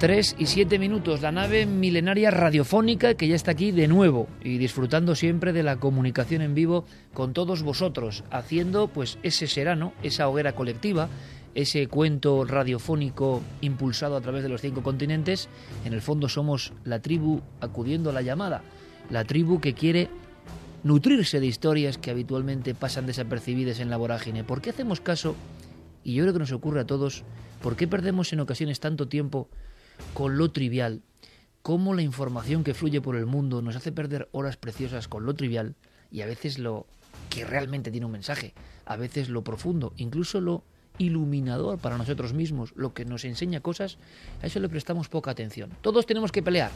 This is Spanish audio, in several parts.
3 y 7 minutos, la nave milenaria radiofónica que ya está aquí de nuevo y disfrutando siempre de la comunicación en vivo con todos vosotros, haciendo pues ese serano, esa hoguera colectiva, ese cuento radiofónico impulsado a través de los cinco continentes. En el fondo somos la tribu acudiendo a la llamada, la tribu que quiere nutrirse de historias que habitualmente pasan desapercibidas en la vorágine. ¿Por qué hacemos caso? Y yo creo que nos ocurre a todos, ¿por qué perdemos en ocasiones tanto tiempo con lo trivial, cómo la información que fluye por el mundo nos hace perder horas preciosas con lo trivial y a veces lo que realmente tiene un mensaje, a veces lo profundo, incluso lo iluminador para nosotros mismos, lo que nos enseña cosas, a eso le prestamos poca atención. Todos tenemos que pelear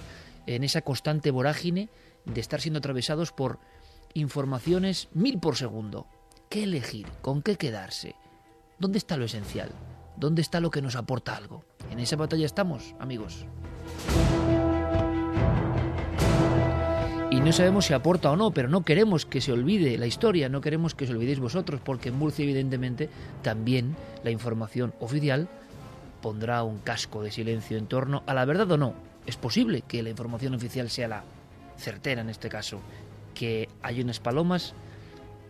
en esa constante vorágine de estar siendo atravesados por informaciones mil por segundo. ¿Qué elegir? ¿Con qué quedarse? ¿Dónde está lo esencial? ¿Dónde está lo que nos aporta algo? En esa batalla estamos, amigos. Y no sabemos si aporta o no, pero no queremos que se olvide la historia, no queremos que os olvidéis vosotros, porque en Murcia, evidentemente, también la información oficial pondrá un casco de silencio en torno a la verdad o no. Es posible que la información oficial sea la certera en este caso, que hay unas palomas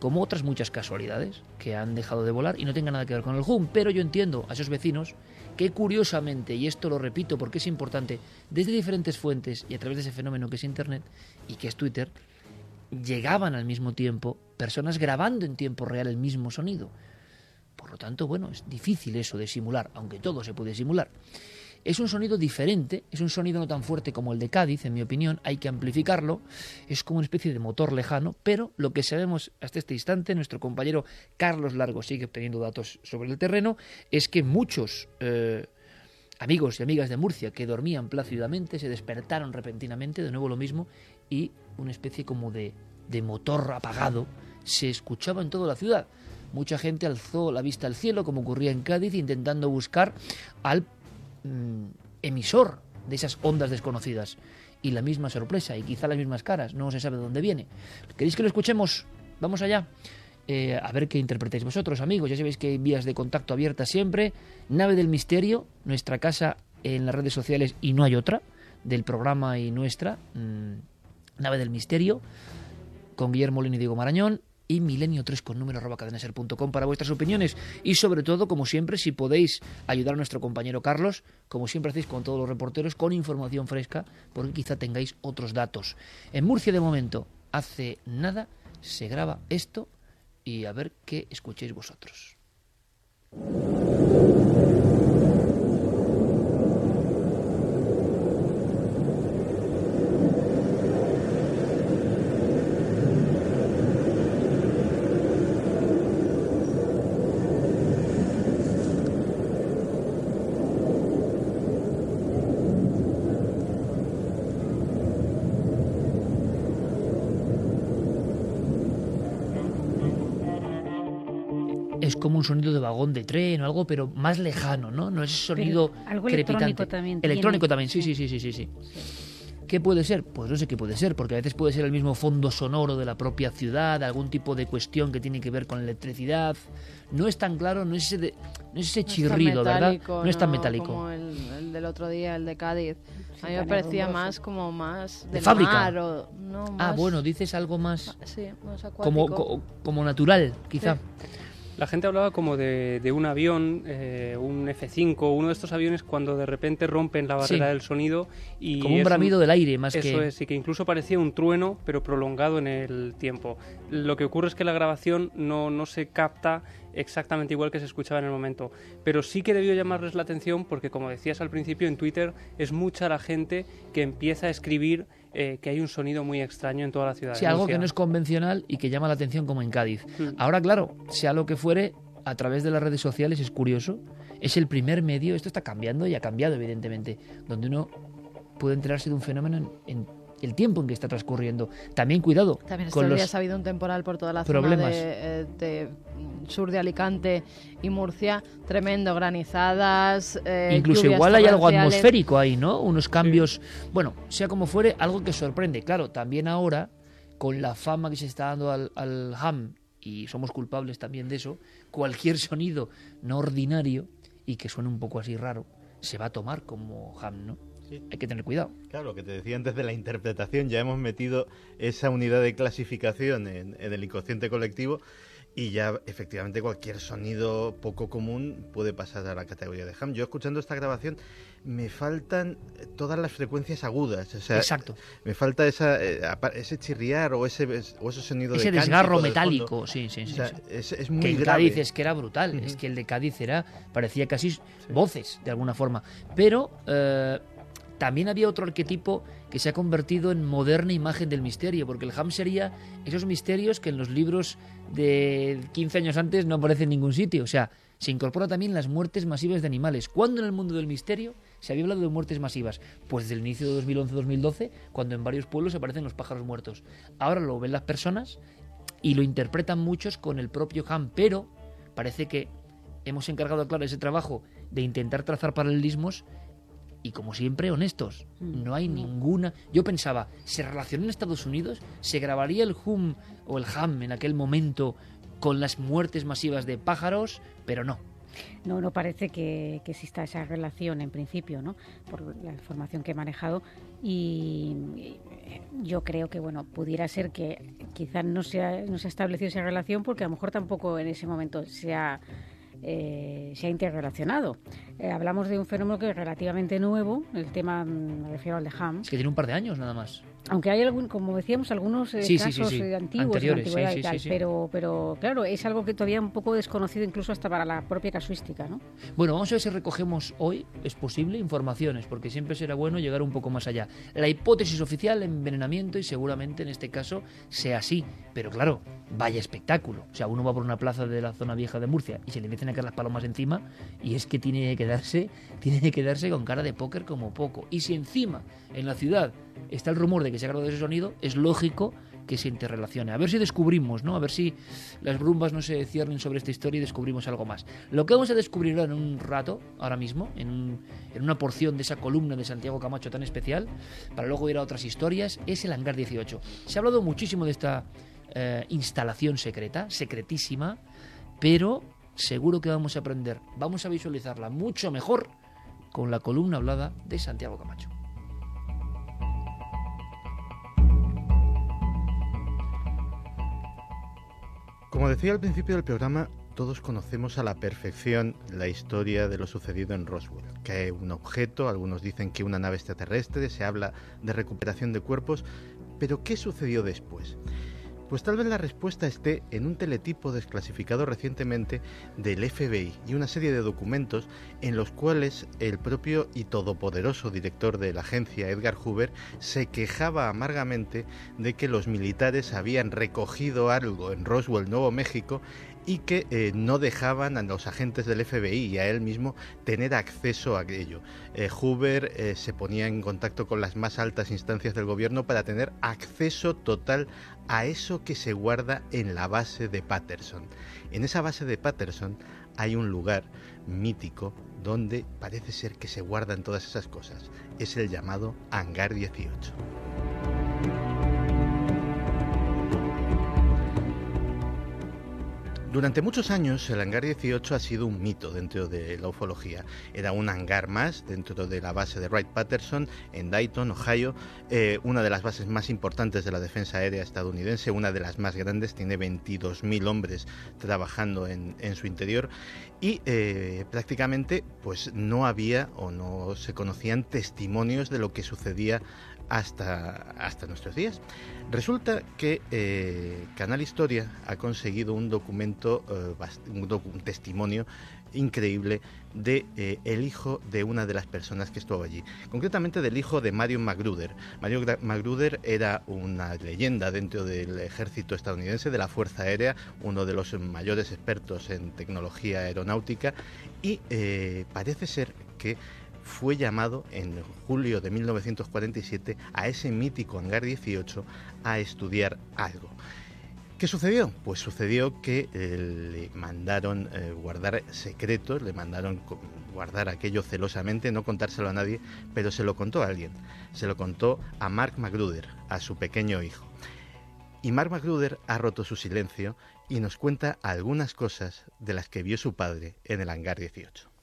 como otras muchas casualidades que han dejado de volar y no tengan nada que ver con el HUM. Pero yo entiendo a esos vecinos que curiosamente, y esto lo repito porque es importante, desde diferentes fuentes y a través de ese fenómeno que es Internet y que es Twitter, llegaban al mismo tiempo personas grabando en tiempo real el mismo sonido. Por lo tanto, bueno, es difícil eso de simular, aunque todo se puede simular. Es un sonido diferente, es un sonido no tan fuerte como el de Cádiz, en mi opinión, hay que amplificarlo, es como una especie de motor lejano, pero lo que sabemos hasta este instante, nuestro compañero Carlos Largo sigue obteniendo datos sobre el terreno, es que muchos eh, amigos y amigas de Murcia que dormían plácidamente se despertaron repentinamente, de nuevo lo mismo, y una especie como de, de motor apagado se escuchaba en toda la ciudad. Mucha gente alzó la vista al cielo, como ocurría en Cádiz, intentando buscar al Mm, emisor de esas ondas desconocidas. Y la misma sorpresa, y quizá las mismas caras, no se sabe de dónde viene. ¿Queréis que lo escuchemos? Vamos allá. Eh, a ver qué interpretáis vosotros, amigos. Ya sabéis que hay vías de contacto abiertas siempre. Nave del Misterio, nuestra casa en las redes sociales y no hay otra, del programa y nuestra. Mm, Nave del Misterio, con Guillermo Lino y Diego Marañón y milenio3 con número arroba para vuestras opiniones y sobre todo, como siempre, si podéis ayudar a nuestro compañero Carlos, como siempre hacéis con todos los reporteros, con información fresca, porque quizá tengáis otros datos. En Murcia, de momento, hace nada, se graba esto y a ver qué escuchéis vosotros. es como un sonido de vagón de tren o algo, pero más lejano, ¿no? No es sonido algo electrónico también. Electrónico también, sí, sí, sí, sí, sí, sí. ¿Qué puede ser? Pues no sé qué puede ser, porque a veces puede ser el mismo fondo sonoro de la propia ciudad, algún tipo de cuestión que tiene que ver con electricidad. No es tan claro, no es ese, no es ese chirrido, ¿verdad? No es tan metálico. Como el, del otro día, el de Cádiz. a mí me parecía más como más de fábrica. Mar Ah, bueno, dices algo más, sí, más como, como natural, quizá. La gente hablaba como de, un avión, eh, un F-5, uno de estos aviones cuando de repente rompen la barrera del sonido y... Como un bramido del aire, más que... Eso es, y que incluso parecía un trueno, pero prolongado en el tiempo. Lo que ocurre es que la grabación no, no se capta exactamente igual que se escuchaba en el momento. Pero sí que debió llamarles la atención porque, como decías al principio, en Twitter es mucha la gente que empieza a escribir eh, que hay un sonido muy extraño en toda la ciudad. Sí, algo que no es convencional y que llama la atención como en Cádiz. Hmm. Ahora, claro, sea lo que fuere, a través de las redes sociales es curioso. Es el primer medio, esto está cambiando y ha cambiado evidentemente, donde uno puede enterarse de un fenómeno en, el tiempo en que está transcurriendo. También cuidado. También con los ha habido un temporal por toda la problemas. zona de, eh, de sur de Alicante y Murcia, tremendo, granizadas. eh, Incluso igual hay algo atmosférico ahí, ¿no? Unos cambios. Bueno, sea como fuere, algo que sorprende. Claro, también ahora, con la fama que se está dando al, al ham, y somos culpables también de eso, cualquier sonido no ordinario y que suene un poco así raro, se va a tomar como ham, ¿no? Sí. Hay que tener cuidado. Claro, lo que te decía antes de la interpretación, ya hemos metido esa unidad de clasificación en, en el inconsciente colectivo y ya efectivamente cualquier sonido poco común puede pasar a la categoría de ham. Yo escuchando esta grabación me faltan todas las frecuencias agudas, o sea, Exacto. me falta esa, eh, ese chirriar o ese, o ese sonido Ese de desgarro metálico, sí, sí, O sí. sea, sí. es, es muy que en grave. Cádiz es que era brutal, es que el de Cádiz era, parecía casi voces, de alguna forma. Pero eh, también había otro arquetipo que se ha convertido en moderna imagen del misterio, porque el ham sería esos misterios que en los libros de 15 años antes no aparecen en ningún sitio. O sea, se incorpora también las muertes masivas de animales. ¿Cuándo en el mundo del misterio se había hablado de muertes masivas? Pues desde el inicio de 2011-2012, cuando en varios pueblos aparecen los pájaros muertos. Ahora lo ven las personas y lo interpretan muchos con el propio Ham, pero parece que hemos encargado, claro, ese trabajo de intentar trazar paralelismos y como siempre honestos. No hay ninguna. Yo pensaba, ¿se relacionó en Estados Unidos? ¿Se grabaría el hum o el ham en aquel momento con las muertes masivas de pájaros? Pero no. No, no parece que, que exista esa relación en principio, ¿no? Por la información que he manejado. Y, yo creo que, bueno, pudiera ser que quizás no se ha, no se ha establecido esa relación porque a lo mejor tampoco en ese momento se ha, eh, se ha interrelacionado. Eh, hablamos de un fenómeno que es relativamente nuevo, el tema, mm, me refiero al de Ham, Es que tiene un par de años nada más. Aunque hay algún, como decíamos, algunos eh, Sí, sí, sí, casos sí. eh, antiguos, de antigüedad y tal, pero, pero claro, es algo que todavía un poco desconocido incluso hasta para la propia casuística, ¿no? Bueno, vamos a ver si recogemos hoy, es posible, informaciones, porque siempre será bueno llegar un poco más allá. La hipótesis oficial, envenenamiento, y seguramente en este caso sea así. Pero claro, vaya espectáculo. O sea, uno va por una plaza de la zona vieja de Murcia y se le empiezan a caer las palomas encima, y es que tiene que quedarse, tiene que quedarse con cara de póker como poco. Y si encima, en la ciudad, está el rumor de que se ha grabado ese sonido, es lógico que se interrelacione. A ver si descubrimos, ¿no? A ver si las brumbas no se ciernen sobre esta historia y descubrimos algo más. Lo que vamos a descubrir en un rato, ahora mismo, en, un- en una porción de esa columna de Santiago Camacho tan especial, para luego ir a otras historias, es el Hangar 18. Se ha hablado muchísimo de esta eh, instalación secreta, secretísima, pero seguro que vamos a aprender, vamos a visualizarla mucho mejor con la columna hablada de Santiago Camacho. Como decía al principio del programa, todos conocemos a la perfección la historia de lo sucedido en Roswell. Que un objeto, algunos dicen que una nave extraterrestre, se habla de recuperación de cuerpos, pero ¿qué sucedió después? Pues tal vez la respuesta esté en un teletipo desclasificado recientemente del FBI y una serie de documentos en los cuales el propio y todopoderoso director de la agencia, Edgar Hoover, se quejaba amargamente de que los militares habían recogido algo en Roswell, Nuevo México, y que eh, no dejaban a los agentes del FBI y a él mismo tener acceso a ello. Eh, Hoover eh, se ponía en contacto con las más altas instancias del gobierno para tener acceso total a eso que se guarda en la base de Patterson. En esa base de Patterson hay un lugar mítico donde parece ser que se guardan todas esas cosas. Es el llamado Hangar 18. Durante muchos años el hangar 18 ha sido un mito dentro de la ufología. Era un hangar más dentro de la base de Wright Patterson en Dayton, Ohio, eh, una de las bases más importantes de la defensa aérea estadounidense, una de las más grandes, tiene 22.000 hombres trabajando en, su interior y eh, prácticamente pues no había o no se conocían testimonios de lo que sucedía hasta, hasta nuestros días. Resulta que eh, Canal Historia ha conseguido un documento, eh, un, testimonio increíble de eh, el hijo de una de las personas que estuvo allí, concretamente del hijo de Mario Magruder. Mario Magruder era una leyenda dentro del ejército estadounidense, de la Fuerza Aérea, uno de los mayores expertos en tecnología aeronáutica y parece ser que fue llamado en julio de 1947 a ese mítico hangar 18 a estudiar algo. ¿Qué sucedió? Pues sucedió que eh, le mandaron eh, guardar secretos, le mandaron guardar aquello celosamente, no contárselo a nadie, pero se lo contó a alguien. Se lo contó a Mark Magruder, a su pequeño hijo. Y Mark Magruder ha roto su silencio y nos cuenta algunas cosas de las que vio su padre en el hangar 18.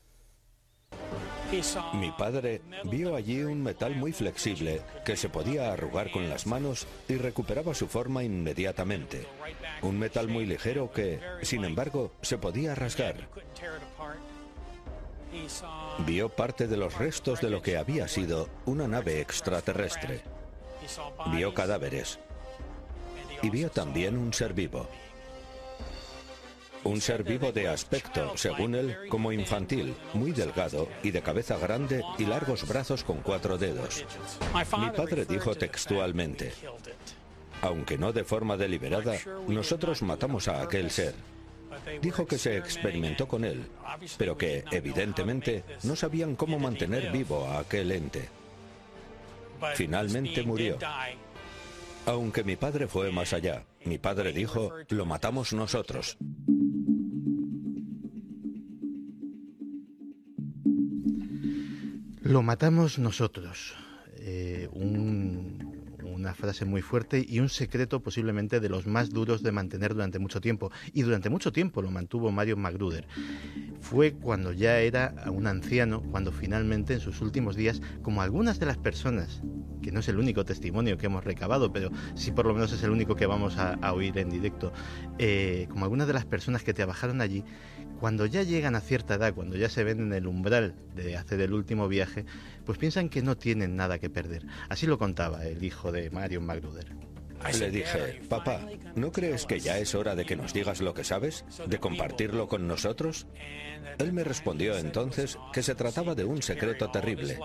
Mi padre vio allí un metal muy flexible que se podía arrugar con las manos y recuperaba su forma inmediatamente. Un metal muy ligero que, sin embargo, se podía rasgar. Vio parte de los restos de lo que había sido una nave extraterrestre. Vio cadáveres. Y vio también un ser vivo. Un ser vivo de aspecto, según él, como infantil, muy delgado y de cabeza grande y largos brazos con cuatro dedos. Mi padre dijo textualmente, aunque no de forma deliberada, nosotros matamos a aquel ser. Dijo que se experimentó con él, pero que, evidentemente, no sabían cómo mantener vivo a aquel ente. Finalmente murió. Aunque mi padre fue más allá, mi padre dijo, lo matamos nosotros. Lo matamos nosotros. Eh, una frase muy fuerte y un secreto posiblemente de los más duros de mantener durante mucho tiempo. Y durante mucho tiempo lo mantuvo Mario Magruder. Fue cuando ya era un anciano, cuando finalmente en sus últimos días, como algunas de las personas, que no es el único testimonio que hemos recabado, pero sí por lo menos es el único que vamos a, oír en directo, eh, como algunas de las personas que trabajaron allí, cuando ya llegan a cierta edad, cuando ya se ven en el umbral de hacer el último viaje, pues piensan que no tienen nada que perder. Así lo contaba el hijo de Marion Magruder. Le dije, papá, ¿no crees que ya es hora de que nos digas lo que sabes? ¿De compartirlo con nosotros? Él me respondió entonces que se trataba de un secreto terrible.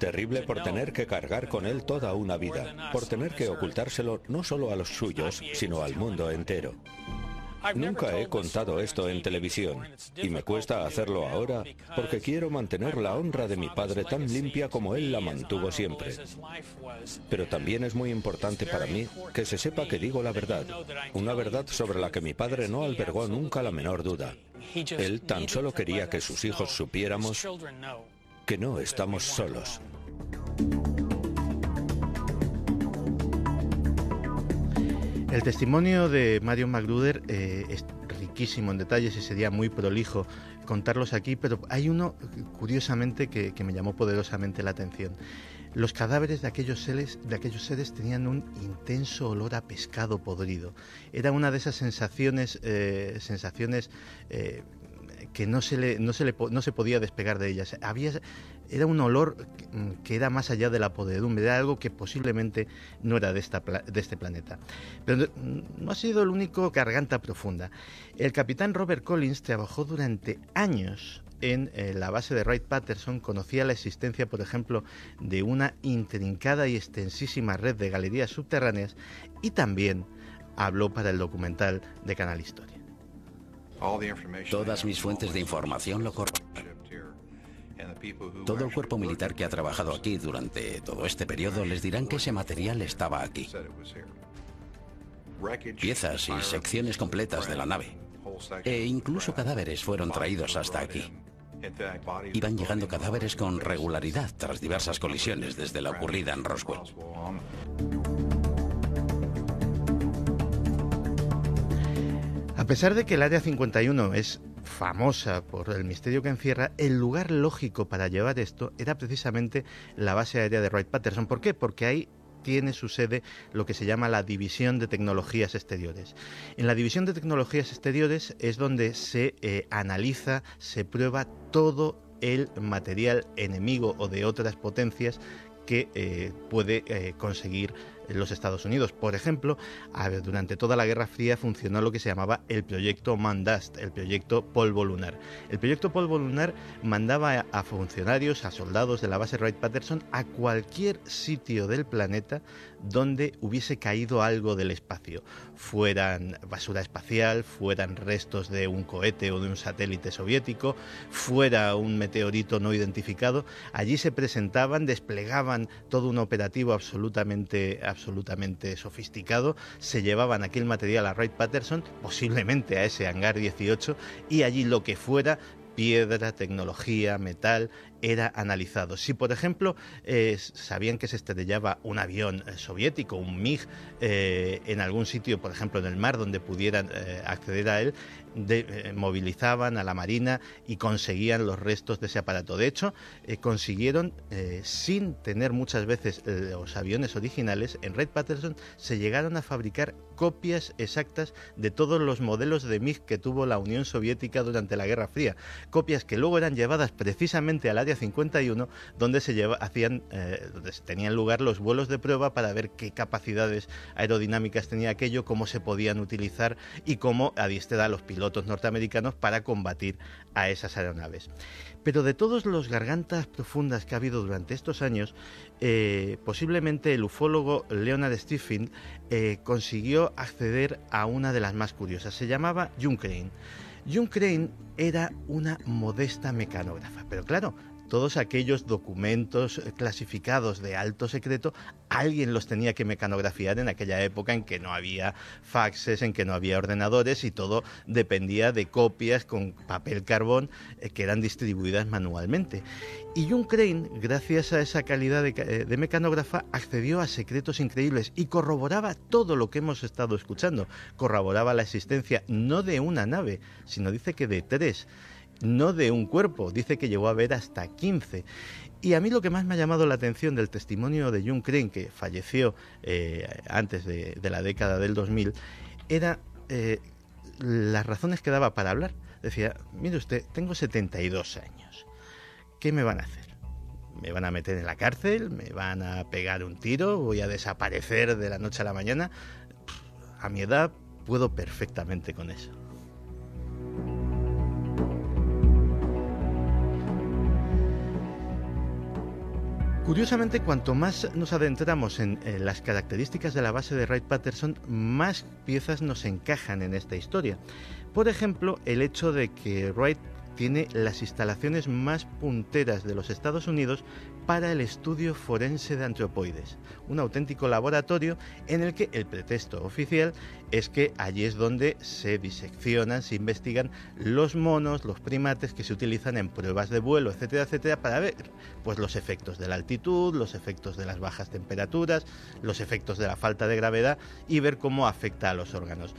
Terrible por tener que cargar con él toda una vida, por tener que ocultárselo no solo a los suyos, sino al mundo entero. Nunca he contado esto en televisión y me cuesta hacerlo ahora porque quiero mantener la honra de mi padre tan limpia como él la mantuvo siempre. Pero también es muy importante para mí que se sepa que digo la verdad, una verdad sobre la que mi padre no albergó nunca la menor duda. Él tan solo quería que sus hijos supiéramos que no estamos solos. El testimonio de Mario Magruder eh, es riquísimo en detalles y sería muy prolijo contarlos aquí, pero hay uno, curiosamente, que, me llamó poderosamente la atención. Los cadáveres de aquellos, seres, de aquellos seres tenían un intenso olor a pescado podrido. Era una de esas sensaciones, eh, sensaciones eh, que no se, no, se le, no se podía despegar de ellas. Había, era un olor que era más allá de la podredumbre, era algo que posiblemente no era de, esta, de este planeta. Pero no ha sido el único garganta profunda. El capitán Robert Collins trabajó durante años en eh, la base de Wright Patterson conocía la existencia, por ejemplo, de una intrincada y extensísima red de galerías subterráneas y también habló para el documental de Canal Historia. Todas mis fuentes de información lo corroboran. Todo el cuerpo militar que ha trabajado aquí durante todo este periodo les dirán que ese material estaba aquí. Piezas y secciones completas de la nave. E incluso cadáveres fueron traídos hasta aquí. Iban llegando cadáveres con regularidad tras diversas colisiones desde la ocurrida en Roswell. Pesar de que el Área 51 es famosa por el misterio que encierra, el lugar lógico para llevar esto era precisamente la base aérea de Wright Patterson. ¿Por qué? Porque ahí tiene su sede lo que se llama la División de Tecnologías Exteriores. En la División de Tecnologías Exteriores es donde se eh, analiza, se prueba todo el material enemigo o de otras potencias que eh, puede eh, conseguir los Estados Unidos. Por ejemplo, durante toda la Guerra Fría funcionó lo que se llamaba el proyecto Mandast, el proyecto Polvo Lunar. El proyecto Polvo Lunar mandaba a funcionarios, a soldados de la base Wright-Patterson a cualquier sitio del planeta donde hubiese caído algo del espacio, fueran basura espacial, fueran restos de un cohete o de un satélite soviético, fuera un meteorito no identificado, allí se presentaban, desplegaban todo un operativo absolutamente, absolutamente sofisticado, se llevaban aquel material a Wright Patterson, posiblemente a ese hangar 18, y allí lo que fuera piedra, tecnología, metal, era analizado. Si, por ejemplo, eh, sabían que se estrellaba un avión eh, soviético, un MiG, eh, en algún sitio, por ejemplo, en el mar, donde pudieran acceder a él, movilizaban a la Marina y conseguían los restos de ese aparato. De hecho, consiguieron, sin tener muchas veces los aviones originales, en Red Patterson se llegaron a fabricar copias exactas de todos los modelos de MiG que tuvo la Unión Soviética durante la Guerra Fría. Copias que luego eran llevadas precisamente al área 51, donde se lleva, hacían, eh, donde tenían lugar los vuelos de prueba para ver qué capacidades aerodinámicas tenía aquello, cómo se podían utilizar y cómo adiestrar a los pilotos norteamericanos para combatir a esas aeronaves. Pero de todos los gargantas profundas que ha habido durante estos años, eh, posiblemente el ufólogo Leonard Stephen eh, consiguió acceder a una de las más curiosas. Se llamaba. June Crane era una modesta mecanógrafa, pero claro, todos aquellos documentos eh, clasificados de alto secreto, alguien los tenía que mecanografiar en aquella época en que no había faxes, en que no había ordenadores y todo dependía de copias con papel carbón eh, que eran distribuidas manualmente. Y Jung Crane, gracias a esa calidad de, eh, de, mecanógrafa, accedió a secretos increíbles y corroboraba todo lo que hemos estado escuchando. Corroboraba la existencia no de una nave, sino dice que de tres no de un cuerpo, dice que llegó a ver hasta 15. Y a mí lo que más me ha llamado la atención del testimonio de Jung Crane, que falleció eh, antes de, la década del 2000, era eh, las razones que daba para hablar. Decía, mire usted, tengo 72 años, ¿qué me van a hacer? ¿Me van a meter en la cárcel? ¿Me van a pegar un tiro? ¿Voy a desaparecer de la noche a la mañana? A mi edad puedo perfectamente con eso. Curiosamente, cuanto más nos adentramos en, las características de la base de Wright Patterson, más piezas nos encajan en esta historia. Por ejemplo, el hecho de que Wright tiene las instalaciones más punteras de los Estados Unidos para el estudio forense de antropoides, un auténtico laboratorio en el que el pretexto oficial es que allí es donde se diseccionan, se investigan los monos, los primates que se utilizan en pruebas de vuelo, etcétera, etcétera, para ver pues los efectos de la altitud, los efectos de las bajas temperaturas, los efectos de la falta de gravedad y ver cómo afecta a los órganos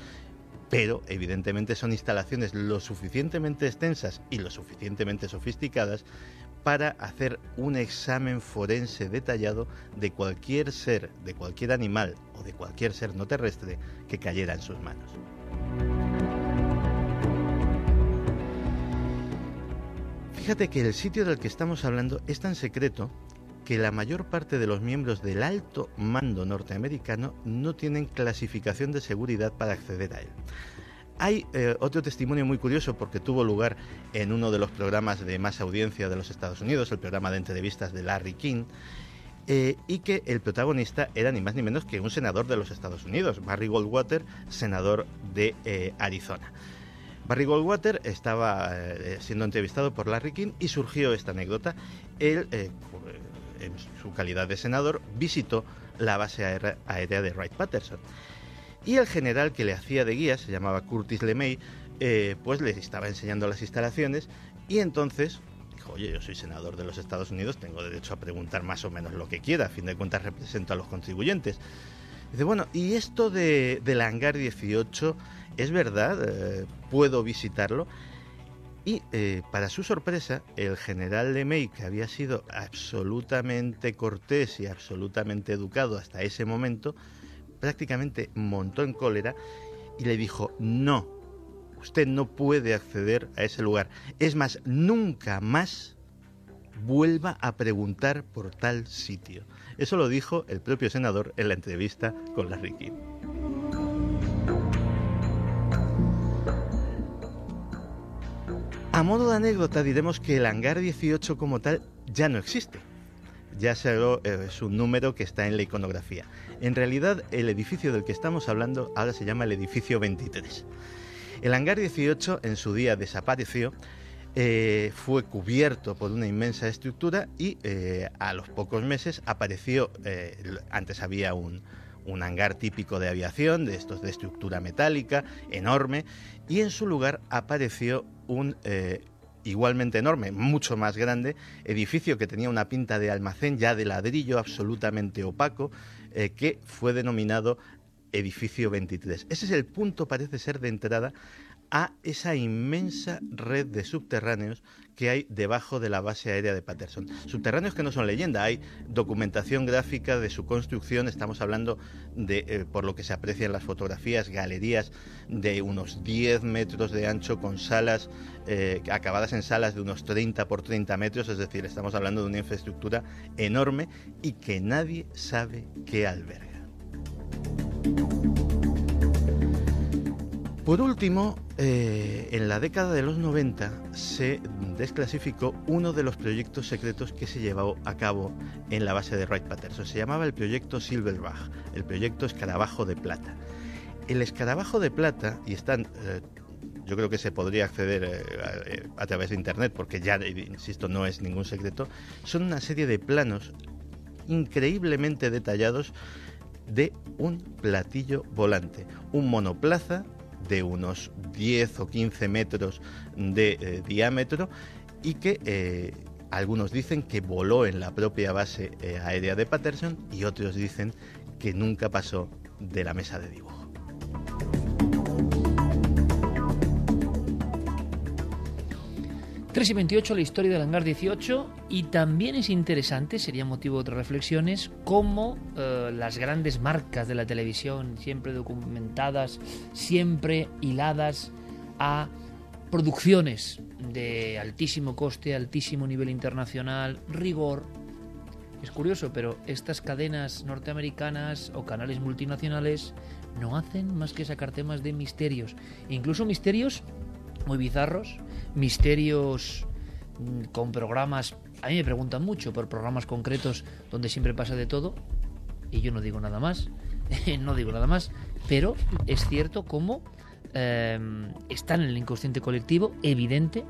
pero evidentemente son instalaciones lo suficientemente extensas y lo suficientemente sofisticadas para hacer un examen forense detallado de cualquier ser, de cualquier animal o de cualquier ser no terrestre que cayera en sus manos. Fíjate que el sitio del que estamos hablando es tan secreto que la mayor parte de los miembros del alto mando norteamericano no tienen clasificación de seguridad para acceder a él. Hay eh, otro testimonio muy curioso porque tuvo lugar en uno de los programas de más audiencia de los Estados Unidos, el programa de entrevistas de Larry King, eh, y que el protagonista era ni más ni menos que un senador de los Estados Unidos, Barry Goldwater, senador de eh, Arizona. Barry Goldwater estaba siendo entrevistado por Larry King y surgió esta anécdota. En su calidad de senador, visitó la base aérea de Wright Patterson. Y el general que le hacía de guía, se llamaba Curtis LeMay, eh, pues le estaba enseñando las instalaciones y entonces dijo, oye, yo soy senador de los Estados Unidos, tengo derecho a preguntar más o menos lo que quiera, a fin de cuentas represento a los contribuyentes. Dice, bueno, ¿y esto de, del hangar 18 es verdad? Eh, ¿Puedo visitarlo? Y eh, para su sorpresa, el general LeMay, que había sido absolutamente cortés y absolutamente educado hasta ese momento, prácticamente montó en cólera y le dijo, no, usted no puede acceder a ese lugar. Es más, nunca más vuelva a preguntar por tal sitio. Eso lo dijo el propio senador en la entrevista con Larry King. A modo de anécdota diremos que el hangar 18 como tal ya no existe. Ya solo eh, es un número que está en la iconografía. En realidad el edificio del que estamos hablando ahora se llama el edificio 23. El hangar 18 en su día desapareció, eh, fue cubierto por una inmensa estructura y eh, a los pocos meses apareció, antes había un, un hangar típico de aviación, de estos de estructura metálica, enorme, y en su lugar apareció un eh, igualmente enorme, mucho más grande, edificio que tenía una pinta de almacén ya de ladrillo absolutamente opaco, eh, que fue denominado edificio 23. Ese es el punto, parece ser, de entrada a esa inmensa red de subterráneos que hay debajo de la base aérea de Patterson. Subterráneos que no son leyenda, hay documentación gráfica de su construcción, estamos hablando de, eh, por lo que se aprecia en las fotografías, galerías de unos 10 metros de ancho con salas eh, acabadas en salas de unos 30 por 30 metros, es decir, estamos hablando de una infraestructura enorme y que nadie sabe qué alberga. Por último, eh, en la década de los 90 se desclasificó uno de los proyectos secretos que se llevó a cabo en la base de Wright Patterson. Se llamaba el proyecto Silverbach, el proyecto Escarabajo de Plata. El escarabajo de plata, y están, eh, yo creo que se podría acceder eh, a, a través de internet, porque ya, insisto, no es ningún secreto, son una serie de planos increíblemente detallados de un platillo volante, un monoplaza de unos 10 o 15 metros de eh, diámetro y que eh, algunos dicen que voló en la propia base eh, aérea de Patterson y otros dicen que nunca pasó de la mesa de dibujo. 3 y 28, la historia del hangar 18, y también es interesante, sería motivo de otras reflexiones, cómo eh, las grandes marcas de la televisión, siempre documentadas, siempre hiladas a producciones de altísimo coste, altísimo nivel internacional, rigor. Es curioso, pero estas cadenas norteamericanas o canales multinacionales no hacen más que sacar temas de misterios, incluso misterios muy bizarros, misterios mm, con programas. A mí me preguntan mucho por programas concretos donde siempre pasa de todo y yo no digo nada más, no digo nada más, pero es cierto como em, están en el inconsciente colectivo, evidente.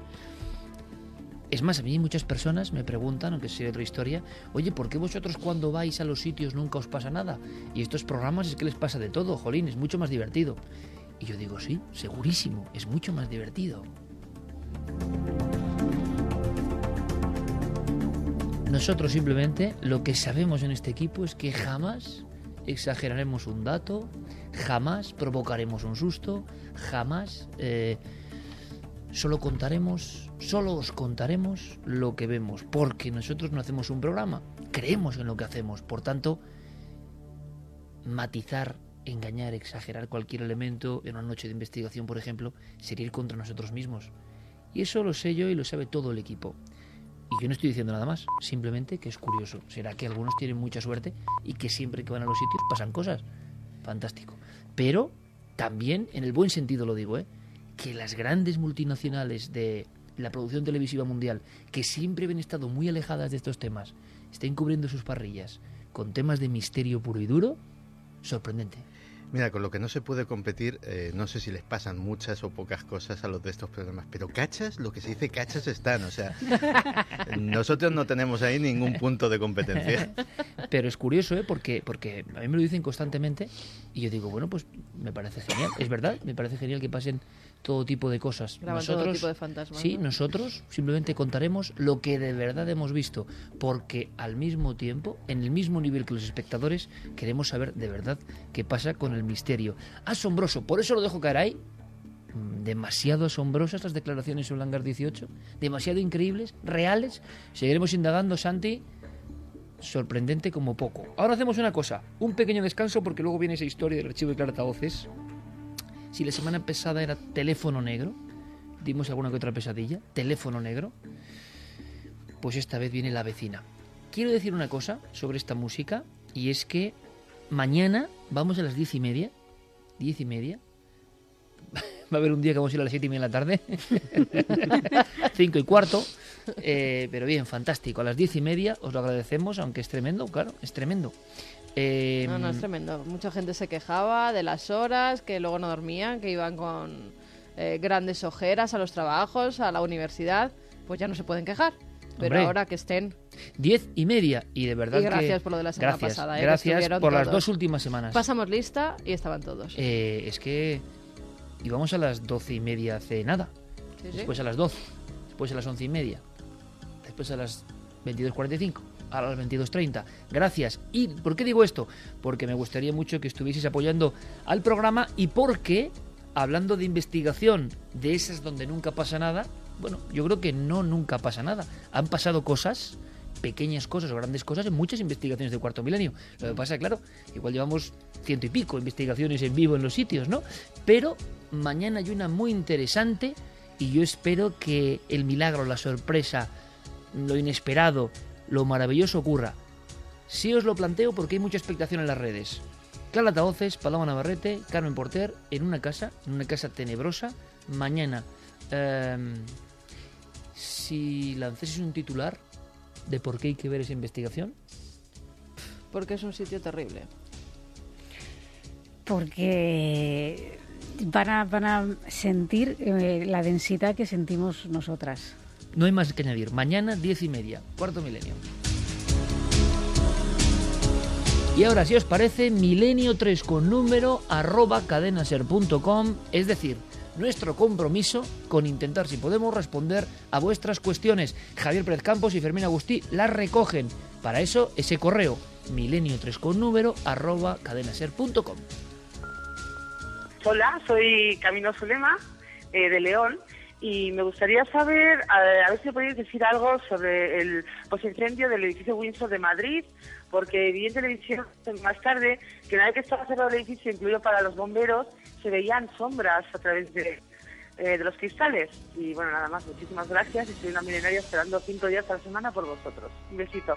Es más, a mí muchas personas me preguntan, aunque sea otra historia, oye, ¿por qué vosotros cuando vais a los sitios nunca os pasa nada? Y estos programas es que les pasa de todo, jolín, es mucho más divertido. Y yo digo, sí, segurísimo, es mucho más divertido. Nosotros simplemente lo que sabemos en este equipo es que jamás exageraremos un dato, jamás provocaremos un susto, jamás eh, solo contaremos, solo os contaremos lo que vemos, porque nosotros no hacemos un programa, creemos en lo que hacemos, por tanto, matizar engañar, exagerar cualquier elemento en una noche de investigación, por ejemplo, sería ir contra nosotros mismos. Y eso lo sé yo y lo sabe todo el equipo. Y yo no estoy diciendo nada más, simplemente que es curioso. Será que algunos tienen mucha suerte y que siempre que van a los sitios pasan cosas. Fantástico. Pero también, en el buen sentido lo digo, ¿eh? que las grandes multinacionales de la producción televisiva mundial, que siempre han estado muy alejadas de estos temas, estén cubriendo sus parrillas con temas de misterio puro y duro, sorprendente. Mira, con lo que no se puede competir, eh, no sé si les pasan muchas o pocas cosas a los de estos programas, pero cachas, lo que se dice cachas están, o sea, nosotros no tenemos ahí ningún punto de competencia. Pero es curioso, ¿eh? Porque, porque a mí me lo dicen constantemente y yo digo, bueno, pues me parece genial, es verdad, me parece genial que pasen todo tipo de cosas. nosotros, todo tipo de fantasmas. Sí, nosotros simplemente contaremos lo que de verdad hemos visto, porque al mismo tiempo, en el mismo nivel que los espectadores, queremos saber de verdad qué pasa con el misterio. Asombroso, por eso lo dejo caer ahí. Mm, demasiado asombrosas las declaraciones sobre hangar 18, demasiado increíbles, reales. Seguiremos indagando, Santi. Sorprendente como poco. Ahora hacemos una cosa, un pequeño descanso porque luego viene esa historia del archivo de voces si la semana pesada era teléfono negro, dimos alguna que otra pesadilla, teléfono negro. pues esta vez viene la vecina. Quiero decir una cosa sobre esta música y es que mañana vamos a las diez y media, diez y media, va a haber un día que vamos a ir a las siete y media de la tarde, cinco y cuarto, eh, pero bien, fantástico, a las diez y media os lo agradecemos, aunque es tremendo, claro, es tremendo. Eh, No, no, es tremendo. Mucha gente se quejaba de las horas, que luego no dormían, que iban con eh, grandes ojeras a los trabajos, a la universidad. Pues ya no se pueden quejar. Pero Hombre. ahora que estén. Diez y media, y de verdad Y gracias que- por lo de la semana gracias, pasada, eh, Gracias por las dos últimas semanas. Pasamos lista y estaban todos. Eh, es que íbamos a las doce y media hace nada. Sí, sí. Después a las 12, después a las once y media, después a las 22.45, a las 22.30. Gracias. ¿Y por qué digo esto? Porque me gustaría mucho que estuvieseis apoyando al programa y porque, hablando de investigación, de esas donde nunca pasa nada, bueno, yo creo que no nunca pasa nada. Han pasado cosas, pequeñas cosas o grandes cosas en muchas investigaciones de cuarto milenio. Lo que pasa, claro, igual llevamos ciento y pico investigaciones en vivo en los sitios, ¿no? Pero mañana hay una muy interesante y yo espero que el milagro, la sorpresa, lo inesperado, lo maravilloso ocurra. Sí os lo planteo porque hay mucha expectación en las redes. Clara Altavoces, Paloma Navarrete, Carmen Porter, en una casa, en una casa tenebrosa, mañana. em, si lanzaseis un titular de por qué hay que ver esa investigación, Porque es un sitio terrible. Porque van a, van a sentir eh, la densidad que sentimos nosotras. No hay más que añadir. Mañana, diez y media, cuarto milenio. Y ahora, si os parece, milenio 3 con número arroba cadenaser.com, es decir, nuestro compromiso con intentar, si podemos, responder a vuestras cuestiones. Javier Pérez Campos y Fermín Agustí las recogen. Para eso, ese correo, milenio 3 con número arroba cadenaser.com. Hola, soy Camino Zulema, eh, de León, y me gustaría saber, a, ver si podéis decir algo sobre el posincendio del edificio Windsor de Madrid, porque vi en televisión más tarde que una vez que estaba cerrado el edificio, incluido para los bomberos, se veían sombras a través de, eh, de los cristales. Y bueno, nada más, muchísimas gracias y soy una milenaria esperando cinco días a la semana por vosotros. Un besito.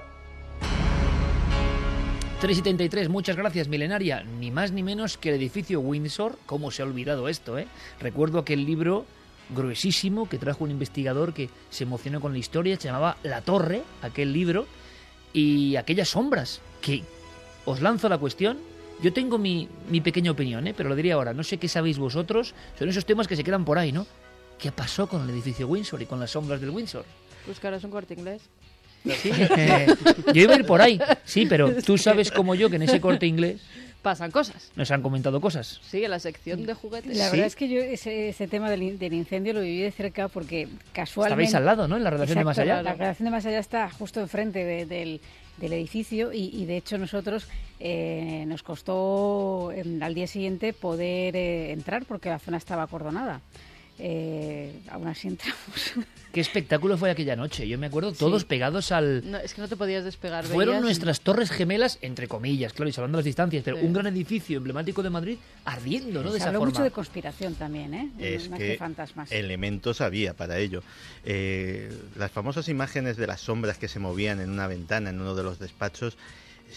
373, muchas gracias, milenaria. Ni más ni menos que el edificio Windsor. ¿Cómo se ha olvidado esto, eh? Recuerdo aquel libro gruesísimo que trajo un investigador que se emocionó con la historia, se llamaba La Torre, aquel libro, y aquellas sombras que os lanzo la cuestión. Yo tengo mi, mi pequeña opinión, ¿eh? pero lo diría ahora. No sé qué sabéis vosotros. Son esos temas que se quedan por ahí, ¿no? ¿Qué pasó con el edificio Windsor y con las sombras del Windsor? Pues que ahora es un corte inglés. Sí, eh, yo iba a ir por ahí, sí, pero tú sabes como yo que en ese corte inglés Pasan cosas. nos han comentado cosas. Sí, en la sección de juguetes. La ¿Sí? verdad es que yo ese, ese tema del, in- del incendio lo viví de cerca porque casualmente... Estabais al lado, ¿no? En la redacción de Más Exacto, Allá. La, la redacción de Más Allá está justo enfrente de- del, del edificio y, y, de hecho nosotros eh, nos costó em, al día siguiente poder eh, entrar porque la zona estaba acordonada. Eh, aún así entramos. Qué espectáculo fue aquella noche. Yo me acuerdo todos Sí. pegados al... No, es que no te podías despegar. Fueron veías- nuestras torres gemelas, entre comillas, claro, y salvando las distancias, pero Sí. un gran edificio emblemático de Madrid ardiendo, ¿no? De Se esa habló forma. mucho de conspiración también, ¿eh? Es Más que fantasmas. elementos había para ello. Eh, las famosas imágenes de las sombras que se movían en una ventana en uno de los despachos,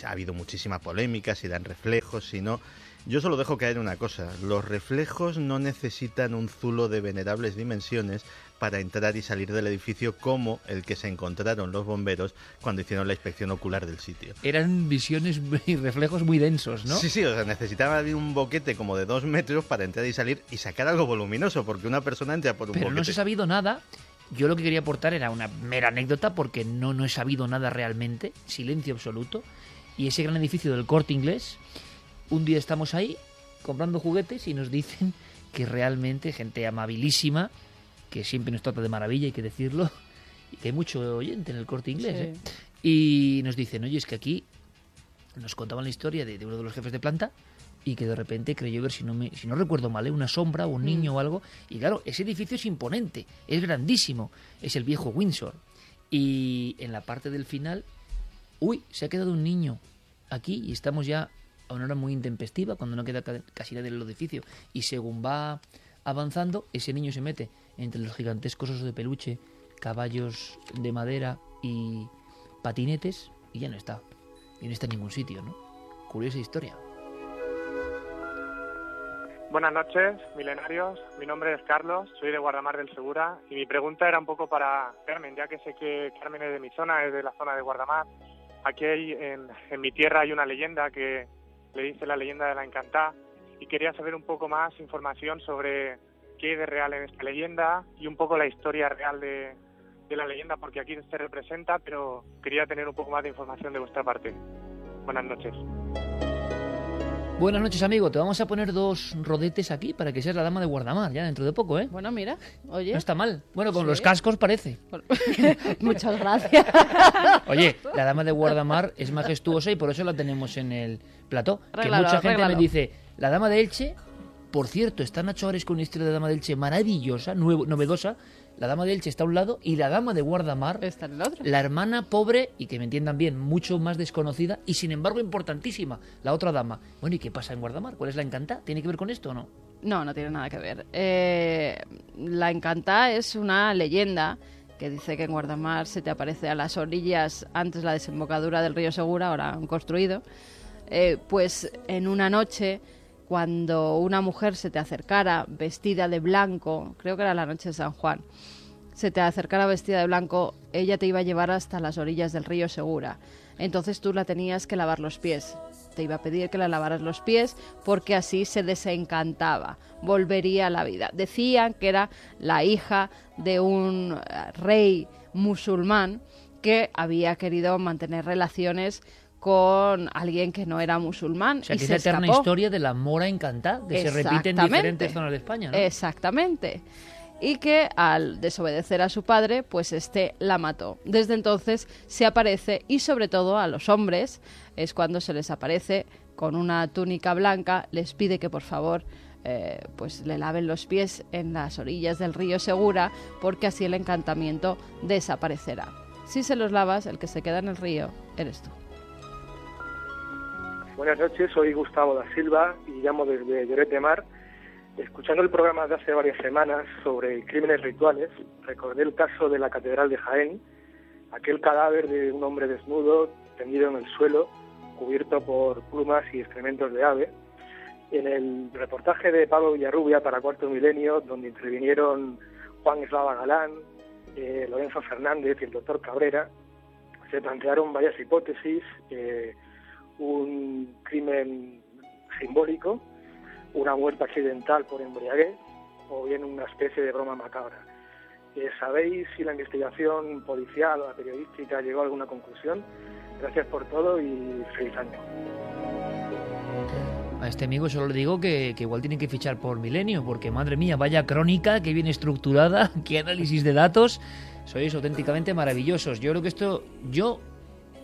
ha habido muchísima polémica, si dan reflejos, si no. Yo solo dejo caer una cosa, los reflejos no necesitan un zulo de venerables dimensiones para entrar y salir del edificio como el que se encontraron los bomberos cuando hicieron la inspección ocular del sitio. Eran visiones y reflejos muy densos, ¿no? Sí, sí, o sea, necesitaba un boquete como de dos metros para entrar y salir y sacar algo voluminoso, porque una persona entra por un Pero boquete. no se ha sabido nada. Yo lo que quería aportar era una mera anécdota porque no, no he sabido nada realmente. Silencio absoluto. Y ese gran edificio del corte inglés, un día estamos ahí comprando juguetes y nos dicen que realmente gente amabilísima, que siempre nos trata de maravilla, hay que decirlo, y que hay mucho oyente en el corte inglés. Sí. ¿eh? Y nos dicen, oye, es que aquí nos contaban la historia de, de uno de los jefes de planta y que de repente creyó ver, si no, me, si no recuerdo mal, ¿eh? una sombra o un niño o algo. Y claro, ese edificio es imponente, es grandísimo, es el viejo Windsor. Y en la parte del final, uy, se ha quedado un niño aquí y estamos ya a una hora muy intempestiva, cuando no queda ca- casi nadie en el edificio. Y según va avanzando, ese niño se mete entre los gigantescos osos de peluche, caballos de madera, y patinetes y ya no está. Y no está en ningún sitio, ¿no? Curiosa historia. Buenas noches, milenarios. Mi nombre es Carlos, soy de Guardamar del Segura y mi pregunta era un poco para Carmen, ya que sé que Carmen es de mi zona, es de la zona de Guardamar. Aquí hay, en mi tierra hay una leyenda que le dice la leyenda de la Encantada y quería saber un poco más información sobre qué hay de real en esta leyenda y un poco la historia real de, de la leyenda, porque aquí se representa, pero quería tener un poco más de información de vuestra parte. Buenas noches. Buenas noches, amigo. Te vamos a poner dos rodetes aquí para que seas la dama de Guardamar, ya dentro de poco, ¿eh? Bueno, mira, oye. No está mal. Bueno, con Sí. los cascos parece. Muchas gracias. Oye, la dama de Guardamar es majestuosa y por eso la tenemos en el plató. Que mucha gente me dice, la dama de Elche, por cierto, está Nacho Ares con una historia de dama de Elche maravillosa, nuevo- novedosa. La dama de Elche está a un lado y la dama de Guardamar, Está en el otro. la hermana pobre y que me entiendan bien, mucho más desconocida y sin embargo importantísima, la otra dama. Bueno, ¿y qué pasa en Guardamar? ¿Cuál es la encantada? ¿Tiene que ver con esto o no? No, no tiene nada que ver. Eh, la Encantada es una leyenda que dice que en Guardamar se te aparece a las orillas antes la desembocadura del río Segura, ahora han construido. Eh, pues en una noche, cuando una mujer se te acercara vestida de blanco, creo que era la noche de San Juan, se te acercara vestida de blanco, ella te iba a llevar hasta las orillas del río Segura. Entonces tú la tenías que lavar los pies. Te iba a pedir que la lavaras los pies porque así se desencantaba, volvería a la vida. Decían que era la hija de un eh, rey musulmán que había querido mantener relaciones con alguien que no era musulmán O sea, y que es se la eterna escapó. historia de la mora encantada, que se repite en diferentes zonas de España, ¿no? Exactamente. Y que al desobedecer a su padre, pues este la mató. Desde entonces se aparece y sobre todo a los hombres es cuando se les aparece con una túnica blanca, les pide que por favor eh, pues le laven los pies en las orillas del río Segura porque así el encantamiento desaparecerá. Si se los lavas, el que se queda en el río eres tú. Buenas noches, soy Gustavo da Silva y llamo desde Lloret de Mar. Escuchando el programa de hace varias semanas sobre crímenes rituales, recordé el caso de la Catedral de Jaén, aquel cadáver de un hombre desnudo tendido en el suelo, cubierto por plumas y excrementos de ave. En el reportaje de Pablo Villarrubia para Cuarto Milenio, donde intervinieron Juan Eslava Galán, eh, Lorenzo Fernández y el doctor Cabrera, se plantearon varias hipótesis. eh, un crimen simbólico, una muerte accidental por embriaguez o bien una especie de broma macabra. Eh, ¿Sabéis si la investigación policial o la periodística llegó a alguna conclusión? Gracias por todo y feliz año. A este amigo solo le digo que, que igual tiene que fichar por Milenio, porque madre mía, vaya crónica, qué bien estructurada, qué análisis de datos. Sois auténticamente maravillosos. Yo creo que esto, yo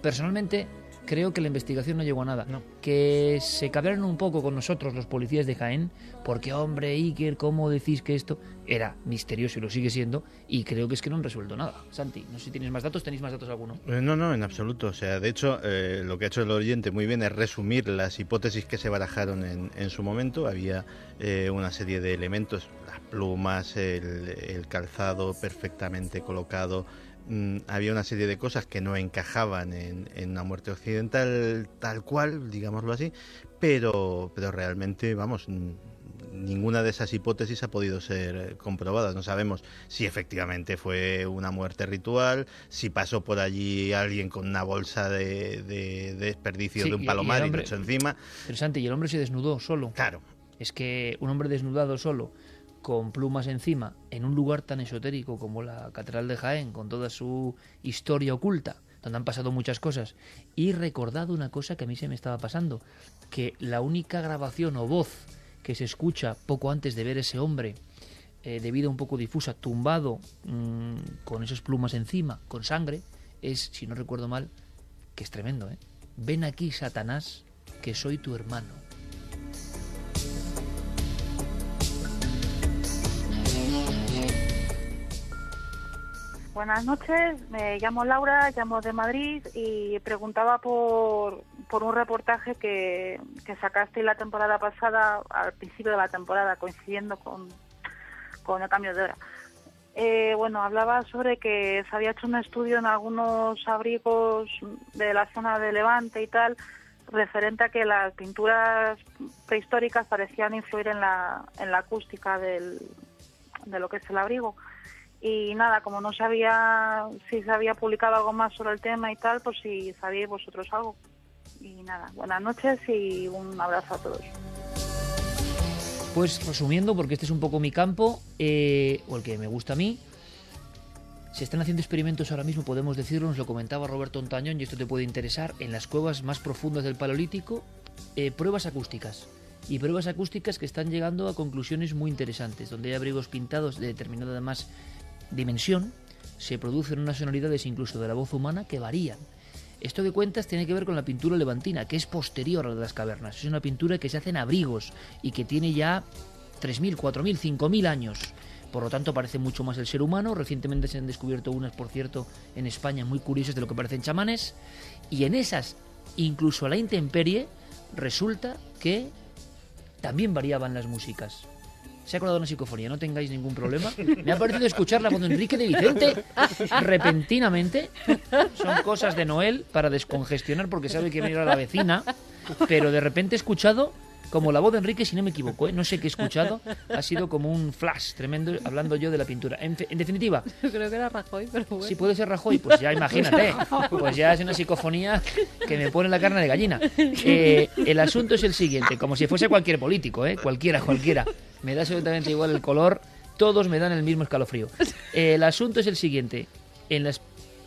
personalmente creo que la investigación no llegó a nada. Que se cabrearon un poco con nosotros, los policías de Jaén, porque, hombre, Iker, ¿cómo decís que esto era misterioso y lo sigue siendo? Y creo que es que no han resuelto nada. Santi, no sé si tienes más datos, ¿tenéis más datos alguno? Eh, No, no, en absoluto. O sea, de hecho, eh, lo que ha hecho el oyente muy bien es resumir las hipótesis que se barajaron en, en su momento. Había eh, una serie de elementos, las plumas, el, el calzado perfectamente colocado. Mm, había una serie de cosas que no encajaban en, en una muerte occidental tal cual, digámoslo así, pero, pero realmente, vamos, ninguna de esas hipótesis ha podido ser comprobada. No sabemos si efectivamente fue una muerte ritual, si pasó por allí alguien con una bolsa de, de- de desperdicio Sí, de y- y un palomar y, lo hombre- echó encima. Pero Santi, y el hombre se desnudó solo. Claro. Es que un hombre desnudado solo, con plumas encima, en un lugar tan esotérico como la Catedral de Jaén, con toda su historia oculta, donde han pasado muchas cosas, y recordado una cosa que a mí se me estaba pasando, que la única grabación o voz que se escucha poco antes de ver ese hombre, eh, de vida un poco difusa, tumbado, mm, con esas plumas encima, con sangre, es, si no recuerdo mal, que es tremendo, ¿eh? Ven aquí, Satanás, que soy tu hermano. Buenas noches, me llamo Laura, llamo de Madrid y preguntaba por, por un reportaje que, que sacaste la temporada pasada, al principio de la temporada, coincidiendo con, con el cambio de hora. eh, bueno, hablaba sobre que se había hecho un estudio en algunos abrigos de la zona de Levante y tal, referente a que las pinturas prehistóricas parecían influir en la, en la acústica del, de lo que es el abrigo. Y nada, como no sabía si se había publicado algo más sobre el tema y tal, pues si sabíais vosotros algo. Y nada, buenas noches y un abrazo a todos. Pues resumiendo, porque este es un poco mi campo, eh, o el que me gusta a mí, se están haciendo experimentos ahora mismo, podemos decirlo, nos lo comentaba Roberto Ontañón, y esto te puede interesar, en las cuevas más profundas del Paleolítico, eh, pruebas acústicas. Y pruebas acústicas que están llegando a conclusiones muy interesantes, donde hay abrigos pintados de determinada además dimensión, se producen unas sonoridades incluso de la voz humana que varían. Esto que cuentas tiene que ver con la pintura levantina, que es posterior a las cavernas. Es una pintura que se hace en abrigos y que tiene ya 3.000, 4.000, 5.000 años. Por lo tanto, parece mucho más el ser humano. Recientemente se han descubierto unas, por cierto, en España muy curiosas de lo que parecen chamanes. Y en esas, incluso a la intemperie, resulta que también variaban las músicas se ha acordado una psicofonía, no tengáis ningún problema. Me ha parecido escuchar la voz de Enrique de Vicente repentinamente. Son cosas de Noel para descongestionar porque sabe que viene a la vecina, pero de repente he escuchado como la voz de Enrique, si no me equivoco, ¿eh? no sé qué he escuchado, ha sido como un flash tremendo hablando yo de la pintura. En, definitiva... Creo que era Rajoy, pero bueno. Si puede ser Rajoy, pues ya imagínate, pues ya es una psicofonía que me pone la carne de gallina. Eh, el asunto es el siguiente, como si fuese cualquier político, ¿eh? cualquiera, cualquiera me da absolutamente igual el color, todos me dan el mismo escalofrío. el asunto es el siguiente, en,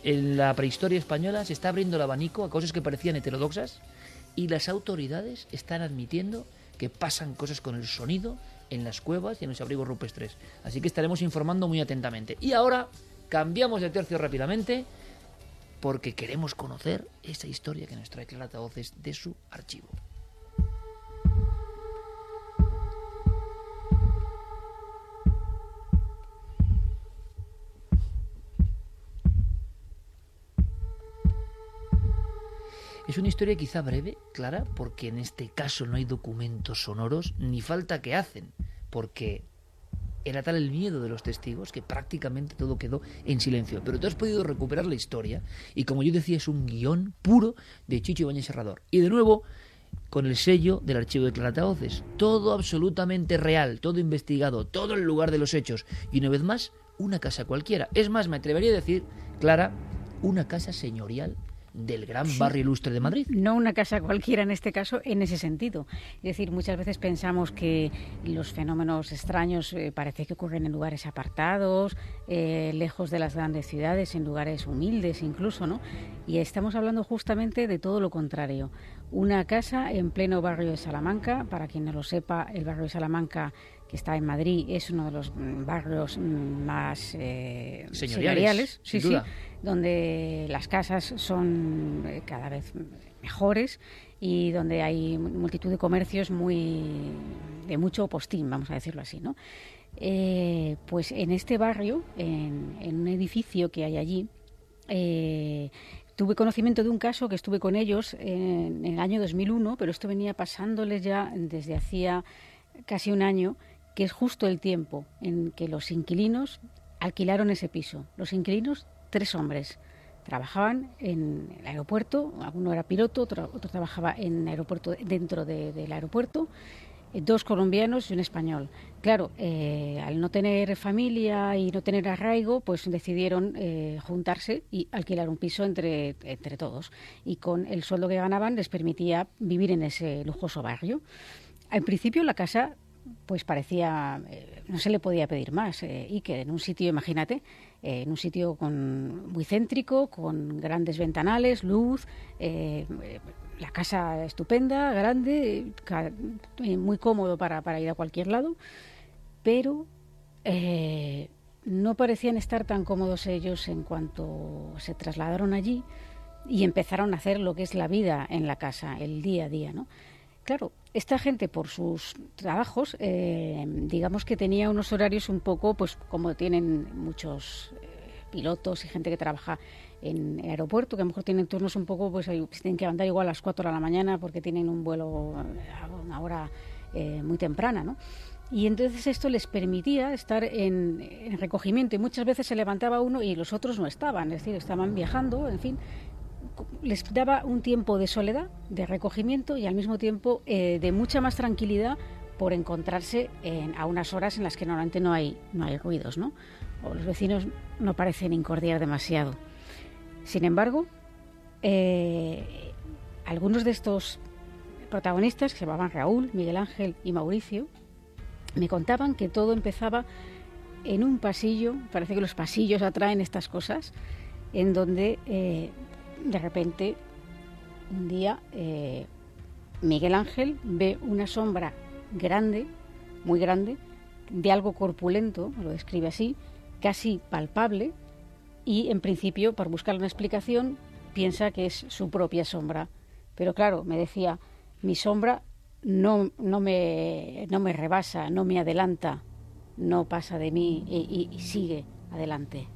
en la prehistoria española se está abriendo el abanico a cosas que parecían heterodoxas y las autoridades están admitiendo que pasan cosas con el sonido en las cuevas y en los abrigos rupestres. Así que estaremos informando muy atentamente. Y ahora cambiamos de tercio rápidamente porque queremos conocer esa historia que nos trae Clara Voces de su archivo. Es una historia quizá breve, clara, porque en este caso no hay documentos sonoros ni falta que hacen, porque era tal el miedo de los testigos que prácticamente todo quedó en silencio. Pero tú has podido recuperar la historia y como yo decía es un guion puro de Chicho Ibañez Serrador. Y de nuevo con el sello del archivo de Clarataoces. Todo absolutamente real, todo investigado, todo el lugar de los hechos. Y una vez más, una casa cualquiera. Es más, me atrevería a decir, Clara, una casa señorial del gran barrio ilustre de Madrid. No una casa cualquiera en este caso, en ese sentido. Es decir, muchas veces pensamos que los fenómenos extraños eh, parece que ocurren en lugares apartados, eh, lejos de las grandes ciudades, en lugares humildes incluso, ¿no? Y estamos hablando justamente de todo lo contrario. Una casa en pleno barrio de Salamanca, para quien no lo sepa, el barrio de Salamanca que está en Madrid, es uno de los mm, barrios mm, más eh, señoriales, sí, sí, donde las casas son eh, cada vez mejores y donde hay multitud de comercios muy de mucho postín, vamos a decirlo así, ¿no? Eh, pues en este barrio, en, un edificio que hay allí, tuve conocimiento de un caso que estuve con ellos en, en, el año 2001, pero esto venía pasándoles ya desde hacía casi un año que es justo el tiempo en que los inquilinos alquilaron ese piso. Los inquilinos, tres hombres, trabajaban en el aeropuerto, uno era piloto, otro, trabajaba en aeropuerto dentro del aeropuerto, eh, dos colombianos y un español. Claro, eh, al no tener familia y no tener arraigo, pues decidieron eh, juntarse y alquilar un piso entre, entre todos. Y con el sueldo que ganaban les permitía vivir en ese lujoso barrio. En principio la casa pues parecía, eh, no se le podía pedir más. Eh, y que en un sitio, imagínate, eh, en un sitio con, muy céntrico, con grandes ventanales, luz, la casa estupenda, grande, muy cómodo para, para, ir a cualquier lado, pero no parecían estar tan cómodos ellos en cuanto se trasladaron allí y empezaron a hacer lo que es la vida en la casa, el día a día, ¿no? Claro, esta gente por sus trabajos, eh, digamos que tenía unos horarios un poco, pues como tienen muchos eh, pilotos y gente que trabaja en el aeropuerto, que a lo mejor tienen turnos un poco, pues, pues tienen que andar igual a las 4 de la mañana porque tienen un vuelo a una hora eh, muy temprana, ¿no? y entonces esto les permitía estar en, en, recogimiento y muchas veces se levantaba uno y los otros no estaban, es decir, estaban viajando, en fin, les daba un tiempo de soledad, de recogimiento y al mismo tiempo eh, de mucha más tranquilidad por encontrarse en, a unas horas en las que normalmente no hay, no hay ruidos, ¿no? O los vecinos no parecen incordiar demasiado. Sin embargo, eh, algunos de estos protagonistas, que se llamaban Raúl, Miguel Ángel y Mauricio, me contaban que todo empezaba en un pasillo, parece que los pasillos atraen estas cosas, en donde eh, de repente, un día, eh, Miguel Ángel ve una sombra grande, muy grande, de algo corpulento, lo describe así, casi palpable, y en principio, por buscar una explicación, piensa que es su propia sombra. Pero claro, me decía, mi sombra no, no, me, no me rebasa, no me adelanta, no pasa de mí y sigue adelante.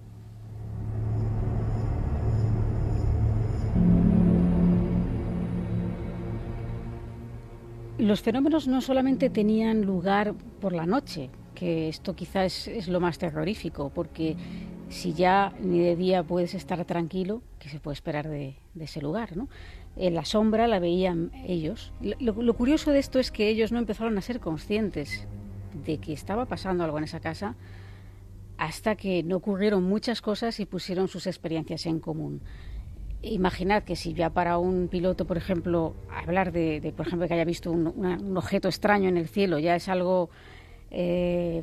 Los fenómenos no solamente tenían lugar por la noche, que esto quizás es, lo más terrorífico, porque si ya ni de día puedes estar tranquilo, ¿qué se puede esperar de, ese lugar? ¿no? En la sombra la veían ellos. Lo, curioso de esto es que ellos no empezaron a ser conscientes de que estaba pasando algo en esa casa hasta que no ocurrieron muchas cosas y pusieron sus experiencias en común imaginad que si ya para un piloto, por ejemplo, hablar de, por ejemplo, que haya visto un, objeto extraño en el cielo ya es algo eh,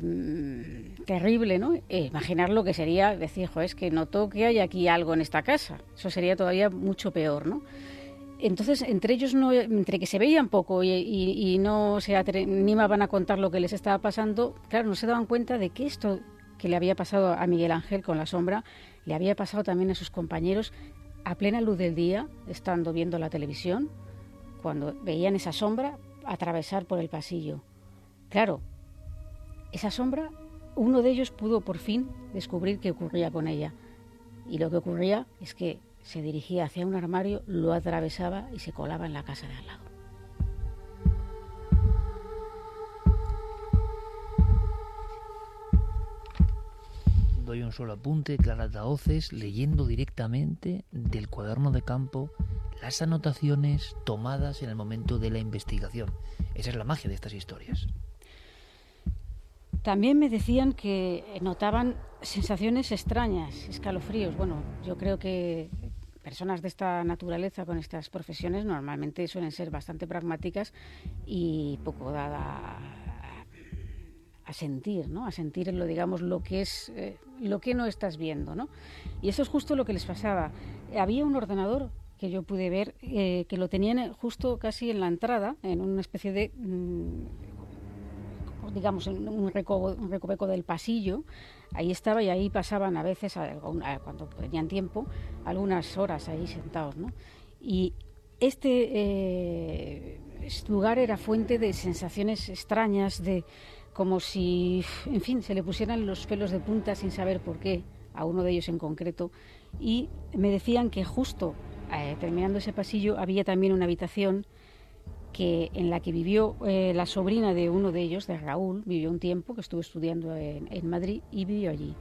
terrible, ¿no? Eh, imaginar lo que sería decir, jo, es que noto que hay aquí algo en esta casa. Eso sería todavía mucho peor, ¿no? Entonces, entre ellos, no, entre que se veían poco y, no se animaban a contar lo que les estaba pasando, claro, no se daban cuenta de que esto que le había pasado a Miguel Ángel con la sombra, le había pasado también a sus compañeros a plena luz del día, estando viendo la televisión, cuando veían esa sombra atravesar por el pasillo. Claro, esa sombra, uno de ellos pudo por fin descubrir qué ocurría con ella. Y lo que ocurría es que se dirigía hacia un armario, lo atravesaba y se colaba en la casa de al lado. Doy un solo apunte, Clara Taoces, leyendo directamente del cuaderno de campo las anotaciones tomadas en el momento de la investigación. Esa es la magia de estas historias. También me decían que notaban sensaciones extrañas, escalofríos. Bueno, yo creo que personas de esta naturaleza con estas profesiones normalmente suelen ser bastante pragmáticas y poco dada a sentir, ¿no? A sentir lo, digamos, lo que es, eh, lo que no estás viendo, ¿no? Y eso es justo lo que les pasaba. Había un ordenador que yo pude ver eh, que lo tenían justo casi en la entrada, en una especie de, mm, digamos, en un, recoveco del pasillo. Ahí estaba y ahí pasaban a veces, cuando tenían tiempo, algunas horas ahí sentados, ¿no? Y eh, este lugar era fuente de sensaciones extrañas, de como si, en fin, se le pusieran los pelos de punta sin saber por qué, a uno de ellos en concreto. Y me decían que justo eh, terminando ese pasillo había también una habitación que en la que vivió eh, la sobrina de uno de ellos, de Raúl, vivió un tiempo, que estuvo estudiando en, en Madrid y vivió allí.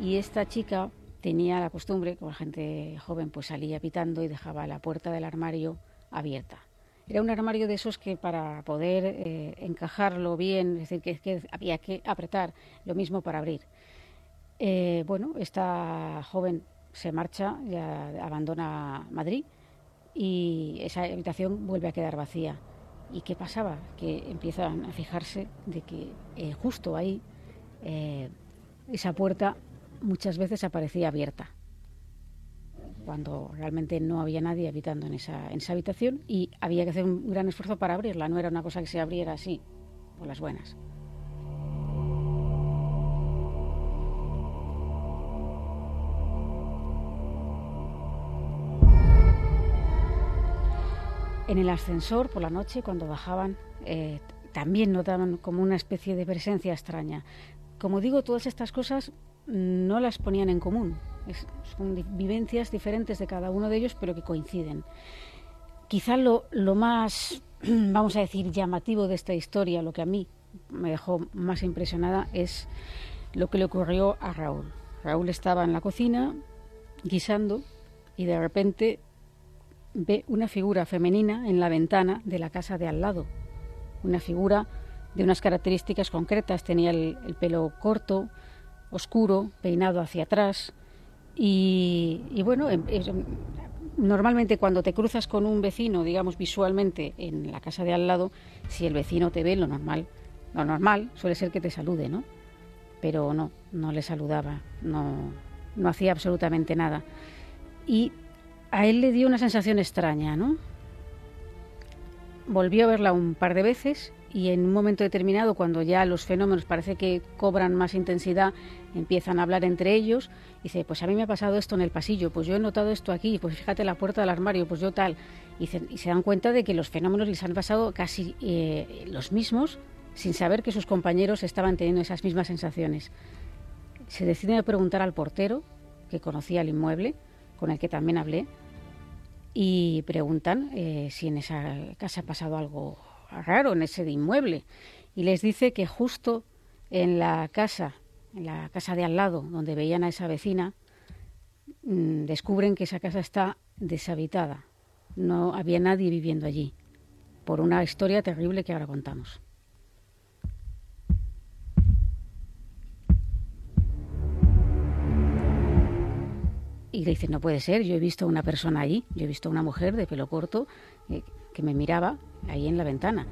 Y esta chica tenía la costumbre, como la gente joven, pues salía pitando y dejaba la puerta del armario abierta. Era un armario de esos que para poder eh, encajarlo bien, es decir, que, había que apretar, lo mismo para abrir. Eh, bueno, esta joven se marcha, ya abandona Madrid y esa habitación vuelve a quedar vacía. ¿Y qué pasaba? Que empiezan a fijarse de que eh, justo ahí esa puerta muchas veces aparecía abierta cuando realmente no había nadie habitando en esa, en esa habitación y había que hacer un gran esfuerzo para abrirla, no era una cosa que se abriera así, por las buenas. En el ascensor, por la noche, cuando bajaban, eh, también notaban como una especie de presencia extraña. Como digo, todas estas cosas no las ponían en común, son vivencias diferentes de cada uno de ellos, pero que coinciden. Quizá lo, lo más, vamos a decir, llamativo de esta historia, lo que a mí me dejó más impresionada es lo que le ocurrió a Raúl. Raúl estaba en la cocina guisando y de repente ve una figura femenina en la ventana de la casa de al lado. Una figura de unas características concretas. Tenía el, pelo corto, oscuro, peinado hacia atrás. Y, bueno, em, normalmente cuando te cruzas con un vecino, digamos visualmente, en la casa de al lado, si el vecino te ve, lo normal, lo normal suele ser que te salude, ¿no? Pero no, no le saludaba, no, no hacía absolutamente nada. Y a él le dio una sensación extraña, ¿no? Volvió a verla un par de veces y en un momento determinado, cuando ya los fenómenos parece que cobran más intensidad, empiezan a hablar entre ellos, dice, pues a mí me ha pasado esto en el pasillo, pues yo he notado esto aquí, pues fíjate la puerta del armario, pues yo tal, y se, dan cuenta de que los fenómenos les han pasado casi eh, los mismos, sin saber que sus compañeros estaban teniendo esas mismas sensaciones. Se deciden a preguntar al portero, que conocía el inmueble, con el que también hablé, y preguntan eh, si en esa casa ha pasado algo raro, en ese inmueble. Y les dice que justo en la casa, en la casa de al lado, donde veían a esa vecina, mm, descubren que esa casa está deshabitada. No había nadie viviendo allí, por una historia terrible que ahora contamos. Y le dice, no puede ser, yo he visto a una persona allí, yo he visto a una mujer de pelo corto eh, que me miraba ahí en la ventana.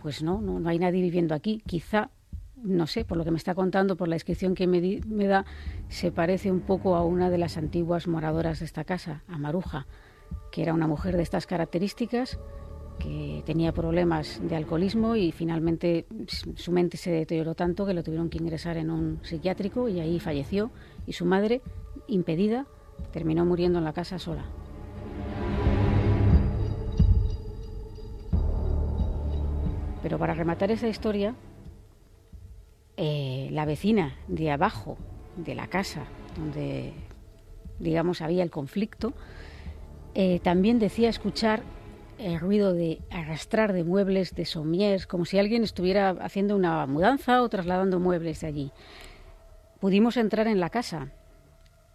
Pues no, no, no hay nadie viviendo aquí. Quizá, no sé, por lo que me está contando, por la descripción que me, me da, se parece un poco a una de las antiguas moradoras de esta casa, a Maruja, que era una mujer de estas características, que tenía problemas de alcoholismo y finalmente su mente se deterioró tanto que lo tuvieron que ingresar en un psiquiátrico y ahí falleció y su madre impedida, terminó muriendo en la casa sola. Pero para rematar esa historia, eh, la vecina de abajo de la casa, donde digamos había el conflicto, eh, también decía escuchar el ruido de arrastrar de muebles, de somiers, como si alguien estuviera haciendo una mudanza o trasladando muebles de allí. Pudimos entrar en la casa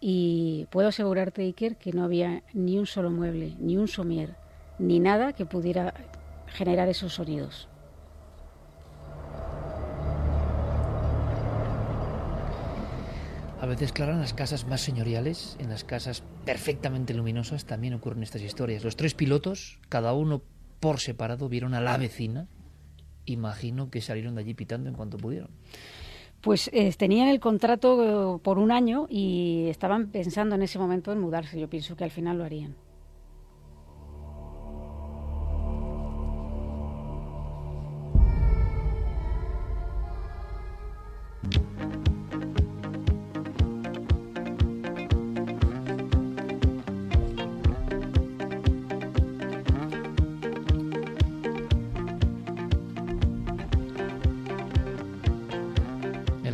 y puedo asegurarte, Iker, que no había ni un solo mueble, ni un somier, ni nada que pudiera generar esos sonidos. A veces, claro, en las casas más señoriales, en las casas perfectamente luminosas, también ocurren estas historias. Los tres pilotos, cada uno por separado, vieron a la vecina. Imagino que salieron de allí pitando en cuanto pudieron. Pues eh, tenían el contrato eh, por un año y estaban pensando en ese momento en mudarse. Yo pienso que al final lo harían.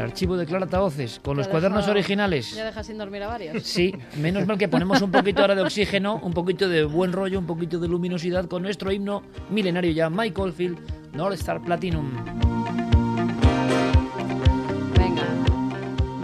Archivo de Clara Taoces, con los cuadernos originales. Ya deja sin dormir a varios. Sí, menos mal que ponemos un poquito ahora de oxígeno, un poquito de buen rollo, un poquito de luminosidad con nuestro himno milenario ya, Michael Field, North Star Platinum. Venga,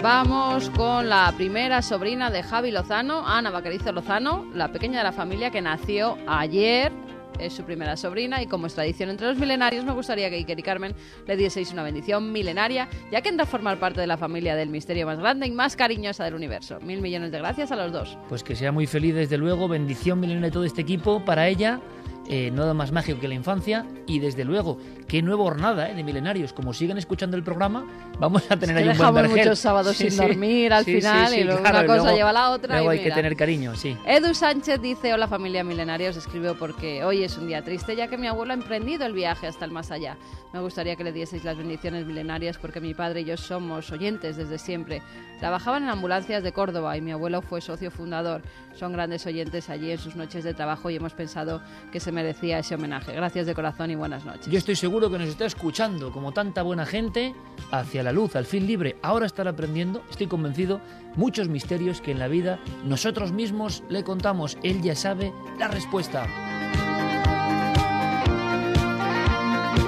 vamos con la primera sobrina de Javi Lozano, Ana Bacarizo Lozano, la pequeña de la familia que nació ayer es su primera sobrina y como es tradición entre los milenarios, me gustaría que Iker y Carmen le dieseis una bendición milenaria, ya que entra a formar parte de la familia del misterio más grande y más cariñosa del universo. Mil millones de gracias a los dos. Pues que sea muy feliz desde luego, bendición milenaria de todo este equipo para ella eh, nada más mágico que la infancia y desde luego qué nueva hornada eh, de milenarios. Como siguen escuchando el programa vamos a tener ahí un buen vergel. muchos sábados sin dormir al final y luego una cosa lleva a la otra luego y hay que tener cariño sí. Edu Sánchez dice hola familia milenarios escribo porque hoy es un día triste ya que mi abuelo ha emprendido el viaje hasta el más allá. Me gustaría que le dieseis las bendiciones milenarias porque mi padre y yo somos oyentes desde siempre. Trabajaban en ambulancias de Córdoba y mi abuelo fue socio fundador son grandes oyentes allí en sus noches de trabajo y hemos pensado que se merecía ese homenaje. Gracias de corazón y buenas noches. Yo estoy seguro que nos está escuchando, como tanta buena gente, hacia la luz, al fin libre. Ahora estará aprendiendo, estoy convencido, muchos misterios que en la vida nosotros mismos le contamos. Él ya sabe la respuesta.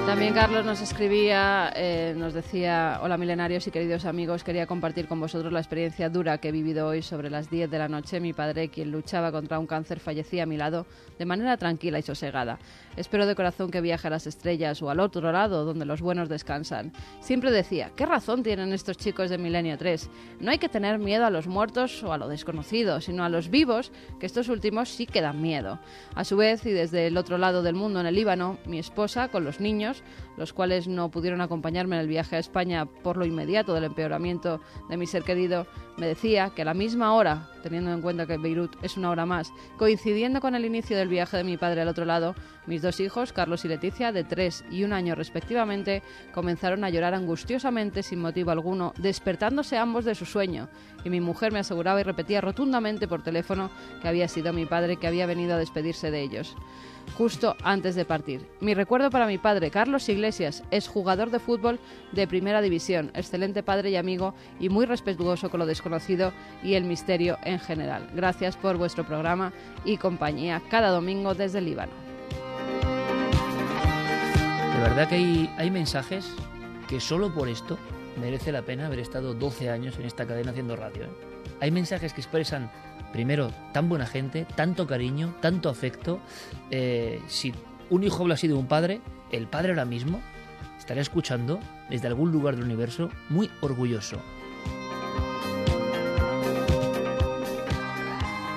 También Carlos nos escribía, eh, nos decía, hola milenarios y queridos amigos, quería compartir con vosotros la experiencia dura que he vivido hoy sobre las 10 de la noche. Mi padre, quien luchaba contra un cáncer, fallecía a mi lado de manera tranquila y sosegada. Espero de corazón que viaje a las estrellas o al otro lado, donde los buenos descansan. Siempre decía, ¿qué razón tienen estos chicos de Milenio 3? No hay que tener miedo a los muertos o a lo desconocido, sino a los vivos, que estos últimos sí que dan miedo. A su vez, y desde el otro lado del mundo, en el Líbano, mi esposa, con los niños, gosh. Los cuales no pudieron acompañarme en el viaje a España por lo inmediato del empeoramiento de mi ser querido, me decía que a la misma hora, teniendo en cuenta que Beirut es una hora más, coincidiendo con el inicio del viaje de mi padre al otro lado, mis dos hijos, Carlos y Leticia, de tres y un año respectivamente, comenzaron a llorar angustiosamente sin motivo alguno, despertándose ambos de su sueño, y mi mujer me aseguraba y repetía rotundamente por teléfono que había sido mi padre que había venido a despedirse de ellos justo antes de partir. Mi recuerdo para mi padre, Carlos es jugador de fútbol de primera división, excelente padre y amigo y muy respetuoso con lo desconocido y el misterio en general. Gracias por vuestro programa y compañía cada domingo desde el Líbano. De verdad que hay, mensajes que solo por esto merece la pena haber estado 12 años en esta cadena haciendo radio. ¿eh? Hay mensajes que expresan primero, tan buena gente, tanto cariño, tanto afecto. Eh, si un hijo habla así de un padre, el padre ahora mismo estará escuchando desde algún lugar del universo muy orgulloso.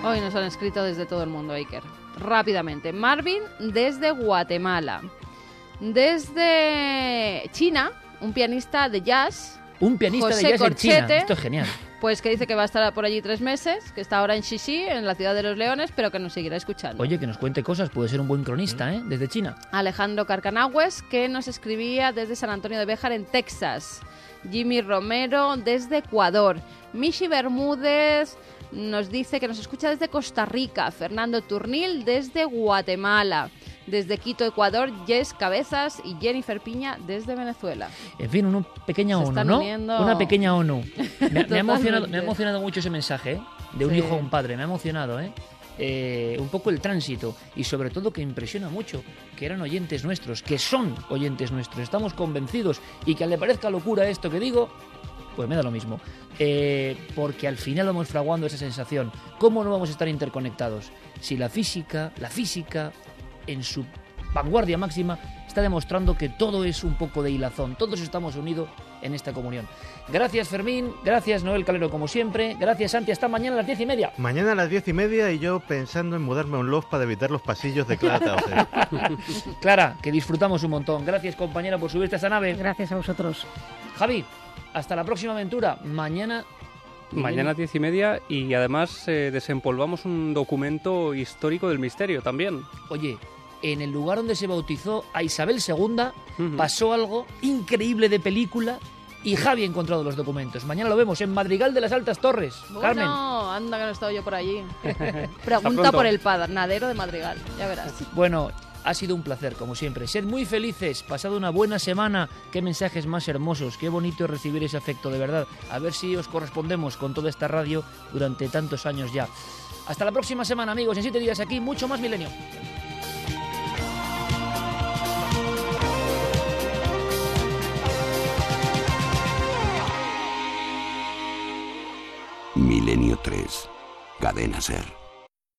Hoy nos han escrito desde todo el mundo, Iker. Rápidamente. Marvin desde Guatemala. Desde China, un pianista de jazz. Un pianista José de jazz en China. Corchete. Esto es genial. Pues que dice que va a estar por allí tres meses, que está ahora en Xixi, en la ciudad de los leones, pero que nos seguirá escuchando. Oye, que nos cuente cosas, puede ser un buen cronista, ¿eh? Desde China. Alejandro Carcanagües, que nos escribía desde San Antonio de Béjar, en Texas. Jimmy Romero, desde Ecuador. Michi Bermúdez nos dice que nos escucha desde Costa Rica. Fernando Turnil, desde Guatemala. Desde Quito, Ecuador, Jess Cabezas y Jennifer Piña, desde Venezuela. En fin, una pequeña Se ONU, ¿no? uniendo. Una pequeña ONU. Me, me ha emocionado, Totalmente. me ha emocionado mucho ese mensaje, ¿eh? De un Sí. hijo a un padre, me ha emocionado, ¿eh? Eh, un poco el tránsito y sobre todo que impresiona mucho que eran oyentes nuestros, que son oyentes nuestros, estamos convencidos y que le parezca locura esto que digo, pues me da lo mismo. Eh, porque al final vamos fraguando esa sensación. ¿Cómo no vamos a estar interconectados? Si la física, la física, en su vanguardia máxima, está demostrando que todo es un poco de hilazón. Todos estamos unidos en esta comunión. Gracias Fermín, gracias Noel Calero como siempre, gracias Santi, hasta mañana a las diez y media. Mañana a las diez y media y yo pensando en mudarme a un loft para evitar los pasillos de Clara. Clara, que disfrutamos un montón. Gracias compañera por subirte a esta nave. Gracias a vosotros. Javi, hasta la próxima aventura. Mañana Mañana a diez y media y además eh, desempolvamos un documento histórico del misterio también. Oye, en el lugar donde se bautizó a Isabel II pasó algo increíble de película y Javi ha encontrado los documentos. Mañana lo vemos en Madrigal de las Altas Torres. Carmen. Bueno, anda que no he estado yo por allí. Pregunta por el panadero de Madrigal, ya verás. Bueno, ha sido un placer, como siempre. Sed muy felices, pasad una buena semana. Qué mensajes más hermosos, qué bonito es recibir ese afecto, de verdad. A ver si os correspondemos con toda esta radio durante tantos años ya. Hasta la próxima semana, amigos. En siete días aquí, mucho más milenio. Milenio 3. Cadena Ser.